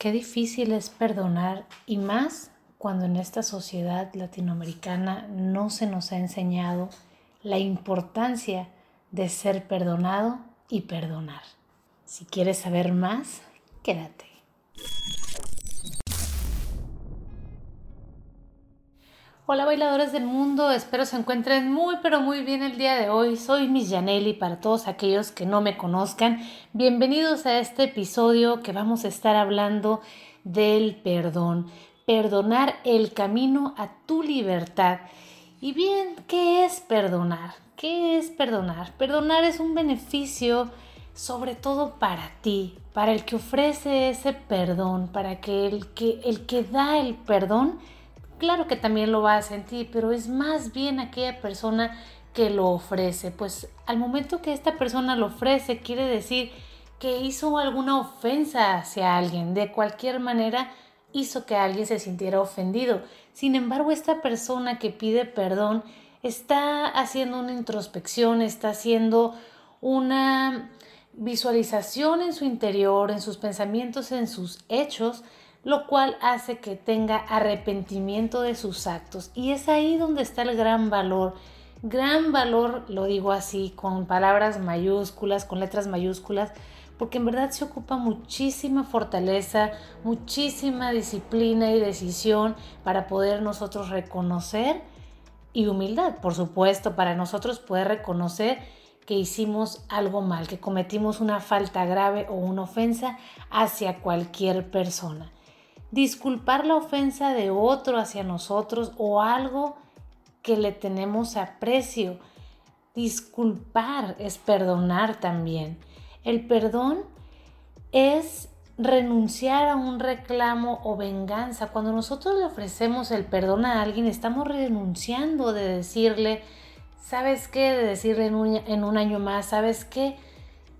Qué difícil es perdonar y más cuando en esta sociedad latinoamericana no se nos ha enseñado la importancia de ser perdonado y perdonar. Si quieres saber más, quédate. Hola bailadores del mundo, espero se encuentren muy pero muy bien el día de hoy. Soy Miss Janelli para todos aquellos que no me conozcan. Bienvenidos a este episodio que vamos a estar hablando del perdón. Perdonar el camino a tu libertad. Y bien, ¿qué es perdonar? ¿Qué es perdonar? Perdonar es un beneficio sobre todo para ti, para el que ofrece ese perdón, para que el que, el que da el perdón claro que también lo va a sentir, pero es más bien aquella persona que lo ofrece. Pues al momento que esta persona lo ofrece, quiere decir que hizo alguna ofensa hacia alguien. De cualquier manera, hizo que alguien se sintiera ofendido. Sin embargo, esta persona que pide perdón está haciendo una introspección, está haciendo una visualización en su interior, en sus pensamientos, en sus hechos lo cual hace que tenga arrepentimiento de sus actos. Y es ahí donde está el gran valor. Gran valor, lo digo así, con palabras mayúsculas, con letras mayúsculas, porque en verdad se ocupa muchísima fortaleza, muchísima disciplina y decisión para poder nosotros reconocer y humildad, por supuesto, para nosotros poder reconocer que hicimos algo mal, que cometimos una falta grave o una ofensa hacia cualquier persona disculpar la ofensa de otro hacia nosotros o algo que le tenemos aprecio. Disculpar es perdonar también. El perdón es renunciar a un reclamo o venganza. Cuando nosotros le ofrecemos el perdón a alguien, estamos renunciando de decirle, ¿sabes qué? De decirle en un, en un año más, ¿sabes qué?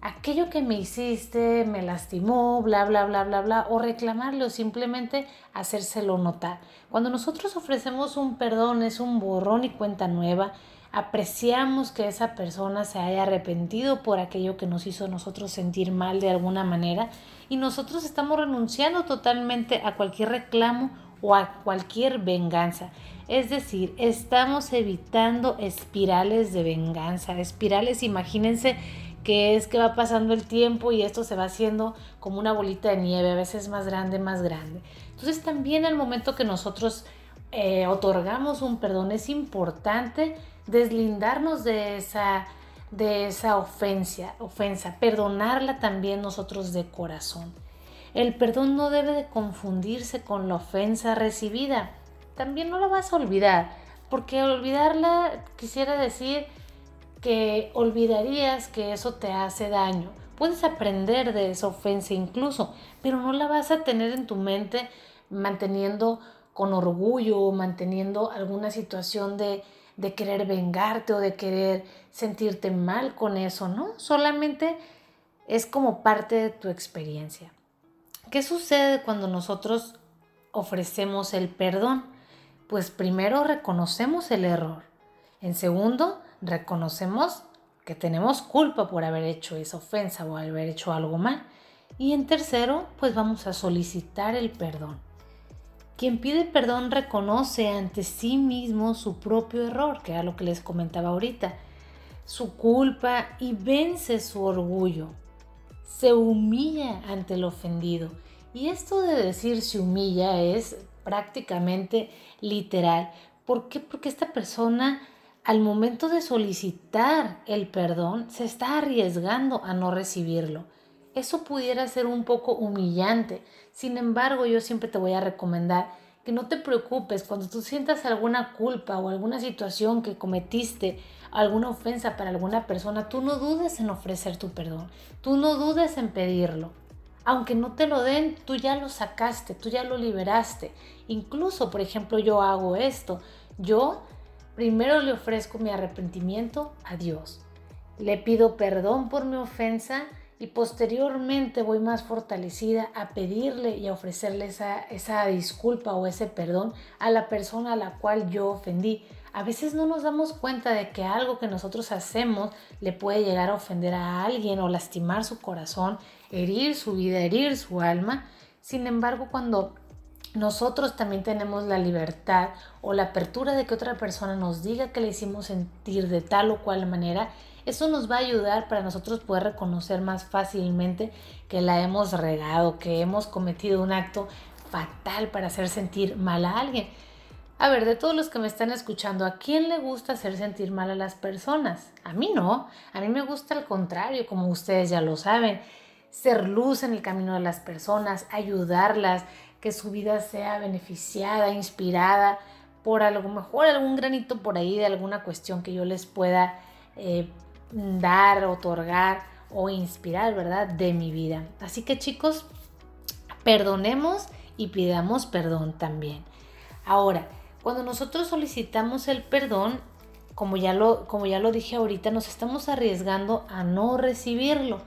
Aquello que me hiciste me lastimó, bla, bla, bla, bla, bla, o reclamarle o simplemente hacérselo notar. Cuando nosotros ofrecemos un perdón, es un borrón y cuenta nueva, apreciamos que esa persona se haya arrepentido por aquello que nos hizo nosotros sentir mal de alguna manera y nosotros estamos renunciando totalmente a cualquier reclamo o a cualquier venganza. Es decir, estamos evitando espirales de venganza, espirales, imagínense que es que va pasando el tiempo y esto se va haciendo como una bolita de nieve, a veces más grande, más grande. Entonces también al momento que nosotros eh, otorgamos un perdón es importante deslindarnos de esa, de esa ofensa, ofensa, perdonarla también nosotros de corazón. El perdón no debe de confundirse con la ofensa recibida. También no la vas a olvidar, porque olvidarla quisiera decir que olvidarías que eso te hace daño. Puedes aprender de esa ofensa incluso, pero no la vas a tener en tu mente manteniendo con orgullo o manteniendo alguna situación de, de querer vengarte o de querer sentirte mal con eso, ¿no? Solamente es como parte de tu experiencia. ¿Qué sucede cuando nosotros ofrecemos el perdón? Pues primero reconocemos el error. En segundo, reconocemos que tenemos culpa por haber hecho esa ofensa o haber hecho algo mal. Y en tercero, pues vamos a solicitar el perdón. Quien pide perdón reconoce ante sí mismo su propio error, que era lo que les comentaba ahorita, su culpa y vence su orgullo. Se humilla ante el ofendido. Y esto de decir se humilla es prácticamente literal. ¿Por qué? Porque esta persona al momento de solicitar el perdón, se está arriesgando a no recibirlo. Eso pudiera ser un poco humillante. Sin embargo, yo siempre te voy a recomendar que no te preocupes cuando tú sientas alguna culpa o alguna situación que cometiste, alguna ofensa para alguna persona, tú no dudes en ofrecer tu perdón, tú no dudes en pedirlo. Aunque no te lo den, tú ya lo sacaste, tú ya lo liberaste. Incluso, por ejemplo, yo hago esto. Yo Primero le ofrezco mi arrepentimiento a Dios. Le pido perdón por mi ofensa y posteriormente voy más fortalecida a pedirle y a ofrecerle esa, esa disculpa o ese perdón a la persona a la cual yo ofendí. A veces no nos damos cuenta de que algo que nosotros hacemos le puede llegar a ofender a alguien o lastimar su corazón, herir su vida, herir su alma. Sin embargo, cuando nosotros también tenemos la libertad o la apertura de que otra persona nos diga que le hicimos sentir de tal o cual manera, eso nos va a ayudar para nosotros poder reconocer más fácilmente que la hemos regado, que hemos cometido un acto fatal para hacer sentir mal a alguien. A ver, de todos los que me están escuchando, ¿a quién le gusta hacer sentir mal a las personas? A mí no, a mí me gusta al contrario, como ustedes ya lo saben, ser luz en el camino de las personas, ayudarlas, que su vida sea beneficiada, inspirada por algo mejor, algún granito por ahí de alguna cuestión que yo les pueda eh, dar, otorgar o inspirar, ¿verdad? De mi vida. Así que chicos, perdonemos y pidamos perdón también. Ahora, cuando nosotros solicitamos el perdón, como ya lo, como ya lo dije ahorita, nos estamos arriesgando a no recibirlo.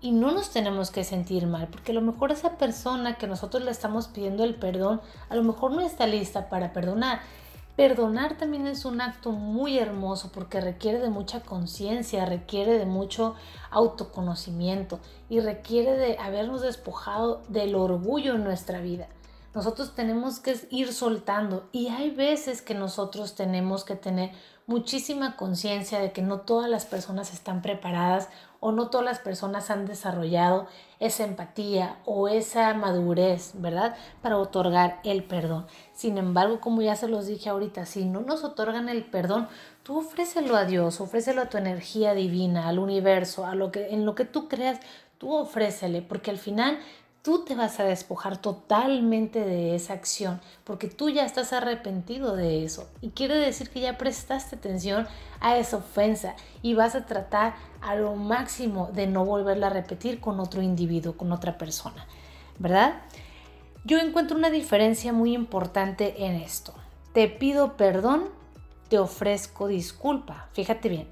Y no nos tenemos que sentir mal, porque a lo mejor esa persona que nosotros le estamos pidiendo el perdón, a lo mejor no está lista para perdonar. Perdonar también es un acto muy hermoso porque requiere de mucha conciencia, requiere de mucho autoconocimiento y requiere de habernos despojado del orgullo en nuestra vida. Nosotros tenemos que ir soltando y hay veces que nosotros tenemos que tener muchísima conciencia de que no todas las personas están preparadas o no todas las personas han desarrollado esa empatía o esa madurez, ¿verdad? Para otorgar el perdón. Sin embargo, como ya se los dije ahorita, si no nos otorgan el perdón, tú ofrécelo a Dios, ofrécelo a tu energía divina, al universo, a lo que en lo que tú creas, tú ofrécele, porque al final tú te vas a despojar totalmente de esa acción porque tú ya estás arrepentido de eso y quiere decir que ya prestaste atención a esa ofensa y vas a tratar a lo máximo de no volverla a repetir con otro individuo, con otra persona, ¿verdad? Yo encuentro una diferencia muy importante en esto. Te pido perdón, te ofrezco disculpa. Fíjate bien,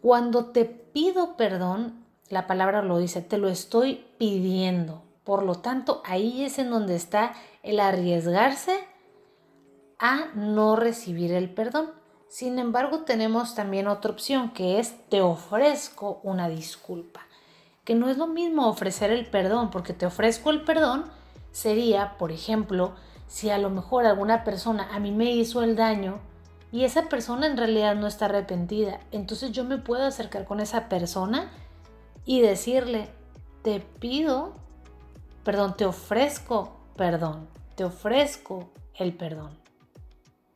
cuando te pido perdón, la palabra lo dice, te lo estoy pidiendo por lo tanto, ahí es en donde está el arriesgarse a no recibir el perdón. Sin embargo, tenemos también otra opción que es te ofrezco una disculpa, que no es lo mismo ofrecer el perdón, porque te ofrezco el perdón sería, por ejemplo, si a lo mejor alguna persona a mí me hizo el daño y esa persona en realidad no está arrepentida, entonces yo me puedo acercar con esa persona y decirle, te pido perdón, te ofrezco perdón, te ofrezco el perdón.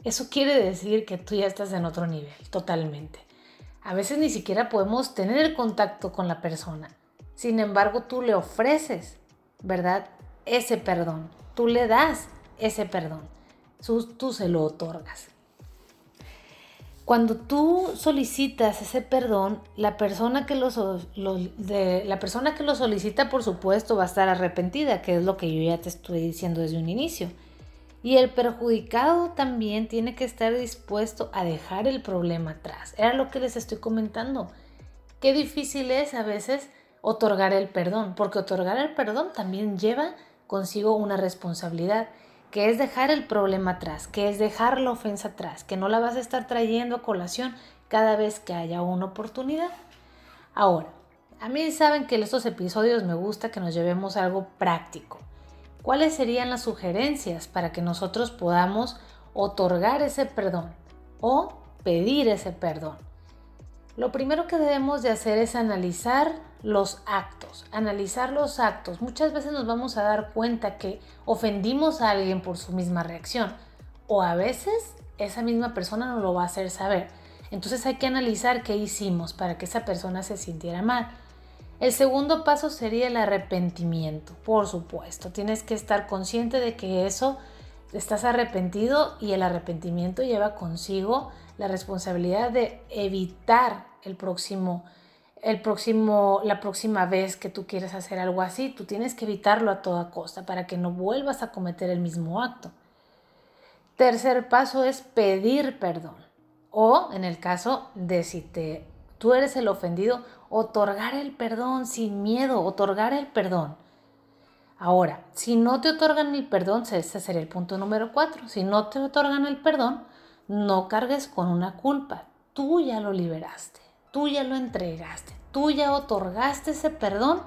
Eso quiere decir que tú ya estás en otro nivel, totalmente. A veces ni siquiera podemos tener contacto con la persona. Sin embargo, tú le ofreces, ¿verdad? Ese perdón. Tú le das ese perdón. Tú, tú se lo otorgas. Cuando tú solicitas ese perdón, la persona, que lo, la persona que lo solicita, por supuesto, va a estar arrepentida, que es lo que yo ya te estoy diciendo desde un inicio. Y el perjudicado también tiene que estar dispuesto a dejar el problema atrás. Era lo que les estoy comentando. Qué difícil es a veces otorgar el perdón, porque otorgar el perdón también lleva consigo una responsabilidad que es dejar el problema atrás, que es dejar la ofensa atrás, que no la vas a estar trayendo a colación cada vez que haya una oportunidad. Ahora, a mí saben que en estos episodios me gusta que nos llevemos algo práctico. ¿Cuáles serían las sugerencias para que nosotros podamos otorgar ese perdón o pedir ese perdón? Lo primero que debemos de hacer es analizar los actos, analizar los actos. Muchas veces nos vamos a dar cuenta que ofendimos a alguien por su misma reacción o a veces esa misma persona no lo va a hacer saber. Entonces hay que analizar qué hicimos para que esa persona se sintiera mal. El segundo paso sería el arrepentimiento, por supuesto. Tienes que estar consciente de que eso estás arrepentido y el arrepentimiento lleva consigo la responsabilidad de evitar el próximo el próximo, la próxima vez que tú quieres hacer algo así, tú tienes que evitarlo a toda costa para que no vuelvas a cometer el mismo acto. Tercer paso es pedir perdón. O en el caso de si te, tú eres el ofendido, otorgar el perdón sin miedo, otorgar el perdón. Ahora, si no te otorgan el perdón, ese sería el punto número cuatro. Si no te otorgan el perdón, no cargues con una culpa. Tú ya lo liberaste tú ya lo entregaste, tú ya otorgaste ese perdón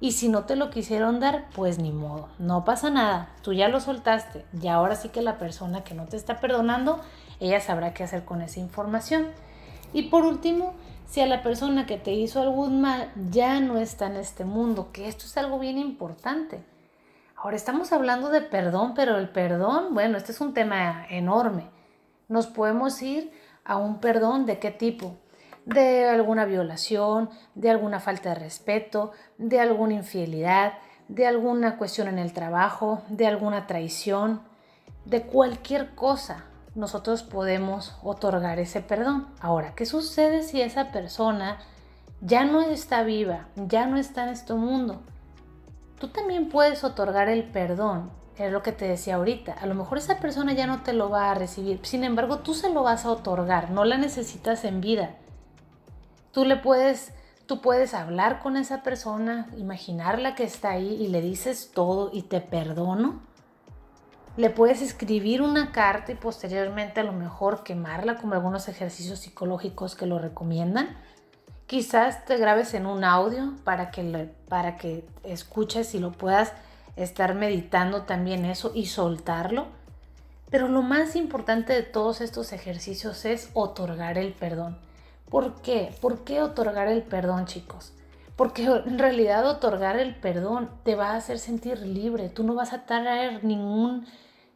Y si no te lo quisieron dar, pues ni modo, no pasa nada, tú ya lo soltaste y ahora sí que la persona que no te está perdonando, ella sabrá qué hacer con esa información. Y por último, si a la persona que te hizo algún mal ya no está en este mundo, que esto es algo bien importante. Ahora estamos hablando de perdón, pero el perdón, bueno, este es un tema enorme. Nos podemos ir a un perdón de qué tipo? De alguna violación, de alguna falta de respeto, de alguna infidelidad, de alguna cuestión en el trabajo, de alguna traición, de cualquier cosa, nosotros podemos otorgar ese perdón. Ahora, ¿qué sucede si esa persona ya no está viva, ya no está en este mundo? Tú también puedes otorgar el perdón, es lo que te decía ahorita. A lo mejor esa persona ya no te lo va a recibir, sin embargo tú se lo vas a otorgar, no la necesitas en vida. Tú le puedes, tú puedes hablar con esa persona, imaginarla que está ahí y le dices todo y te perdono. Le puedes escribir una carta y posteriormente a lo mejor quemarla como algunos ejercicios psicológicos que lo recomiendan. Quizás te grabes en un audio para que, para que escuches y lo puedas estar meditando también eso y soltarlo. Pero lo más importante de todos estos ejercicios es otorgar el perdón. ¿Por qué? ¿Por qué otorgar el perdón, chicos? Porque en realidad otorgar el perdón te va a hacer sentir libre. Tú no vas a traer ningún,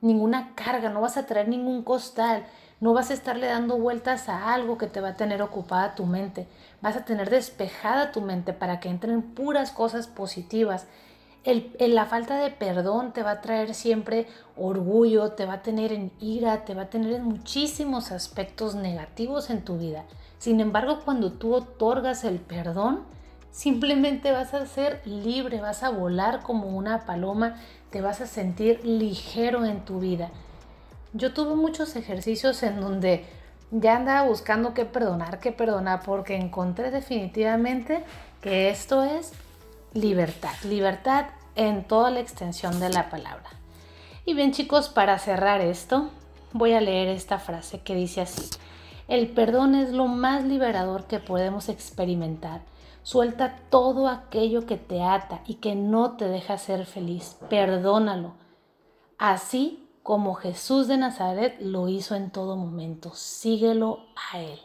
ninguna carga, no vas a traer ningún costal, no vas a estarle dando vueltas a algo que te va a tener ocupada tu mente. Vas a tener despejada tu mente para que entren puras cosas positivas. El, la falta de perdón te va a traer siempre orgullo, te va a tener en ira, te va a tener en muchísimos aspectos negativos en tu vida. Sin embargo, cuando tú otorgas el perdón, simplemente vas a ser libre, vas a volar como una paloma, te vas a sentir ligero en tu vida. Yo tuve muchos ejercicios en donde ya andaba buscando qué perdonar, qué perdonar, porque encontré definitivamente que esto es libertad, libertad en toda la extensión de la palabra. Y bien chicos, para cerrar esto, voy a leer esta frase que dice así. El perdón es lo más liberador que podemos experimentar. Suelta todo aquello que te ata y que no te deja ser feliz. Perdónalo. Así como Jesús de Nazaret lo hizo en todo momento. Síguelo a Él.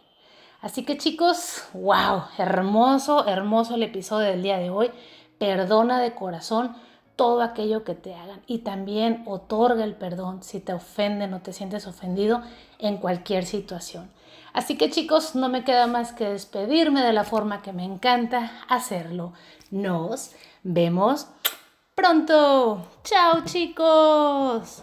Así que chicos, wow, hermoso, hermoso el episodio del día de hoy. Perdona de corazón todo aquello que te hagan y también otorga el perdón si te ofenden o te sientes ofendido en cualquier situación. Así que chicos, no me queda más que despedirme de la forma que me encanta hacerlo. Nos vemos pronto. Chao chicos.